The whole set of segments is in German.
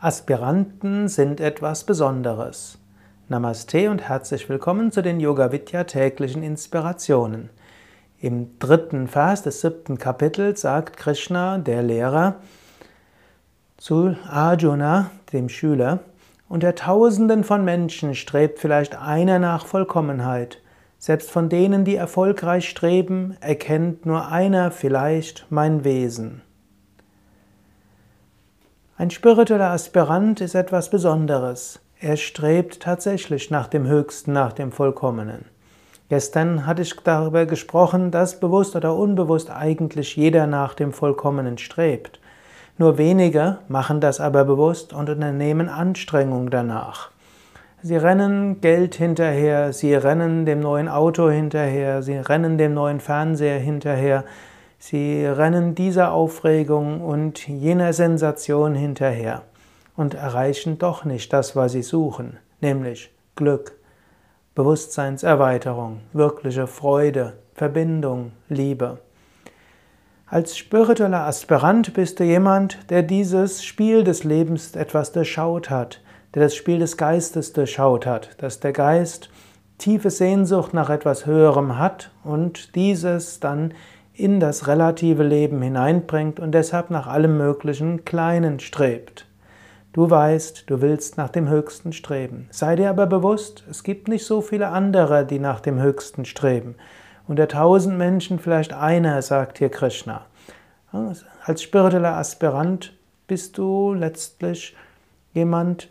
Aspiranten sind etwas Besonderes. Namaste und herzlich willkommen zu den Yoga Vidya täglichen Inspirationen. Im dritten Vers des siebten Kapitels sagt Krishna, der Lehrer, zu Arjuna, dem Schüler, unter Tausenden von Menschen strebt vielleicht einer nach Vollkommenheit. Selbst von denen, die erfolgreich streben, erkennt nur einer vielleicht mein Wesen. Ein spiritueller Aspirant ist etwas Besonderes. Er strebt tatsächlich nach dem Höchsten, nach dem Vollkommenen. Gestern hatte ich darüber gesprochen, dass bewusst oder unbewusst eigentlich jeder nach dem Vollkommenen strebt. Nur wenige machen das aber bewusst und unternehmen Anstrengung danach. Sie rennen Geld hinterher, sie rennen dem neuen Auto hinterher, sie rennen dem neuen Fernseher hinterher, Sie rennen dieser Aufregung und jener Sensation hinterher und erreichen doch nicht das, was sie suchen, nämlich Glück, Bewusstseinserweiterung, wirkliche Freude, Verbindung, Liebe. Als spiritueller Aspirant bist du jemand, der dieses Spiel des Lebens etwas durchschaut hat, der das Spiel des Geistes durchschaut hat, dass der Geist tiefe Sehnsucht nach etwas Höherem hat und dieses dann in das relative Leben hineinbringt und deshalb nach allem möglichen Kleinen strebt. Du weißt, du willst nach dem Höchsten streben. Sei dir aber bewusst, es gibt nicht so viele andere, die nach dem Höchsten streben. Unter tausend Menschen vielleicht einer, sagt hier Krishna. Als spiritueller Aspirant bist du letztlich jemand,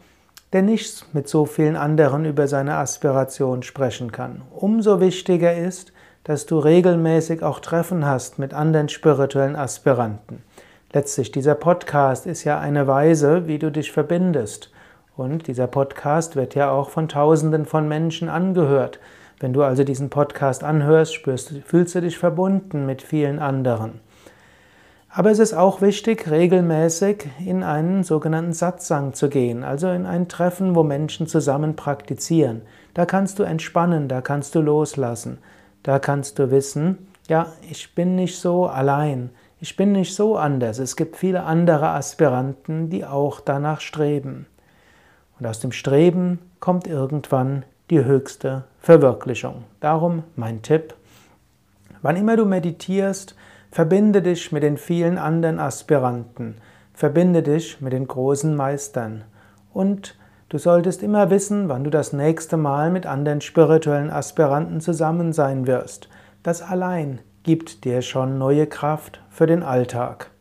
der nicht mit so vielen anderen über seine Aspiration sprechen kann. Umso wichtiger ist, dass du regelmäßig auch Treffen hast mit anderen spirituellen Aspiranten. Letztlich, dieser Podcast ist ja eine Weise, wie du dich verbindest. Und dieser Podcast wird ja auch von Tausenden von Menschen angehört. Wenn du also diesen Podcast anhörst, spürst, fühlst du dich verbunden mit vielen anderen. Aber es ist auch wichtig, regelmäßig in einen sogenannten Satsang zu gehen, also in ein Treffen, wo Menschen zusammen praktizieren. Da kannst du entspannen, da kannst du loslassen. Da kannst du wissen, ja, ich bin nicht so allein, ich bin nicht so anders. Es gibt viele andere Aspiranten, die auch danach streben. Und aus dem Streben kommt irgendwann die höchste Verwirklichung. Darum mein Tipp, wann immer du meditierst, verbinde dich mit den vielen anderen Aspiranten, verbinde dich mit den großen Meistern und Du solltest immer wissen, wann du das nächste Mal mit anderen spirituellen Aspiranten zusammen sein wirst. Das allein gibt dir schon neue Kraft für den Alltag.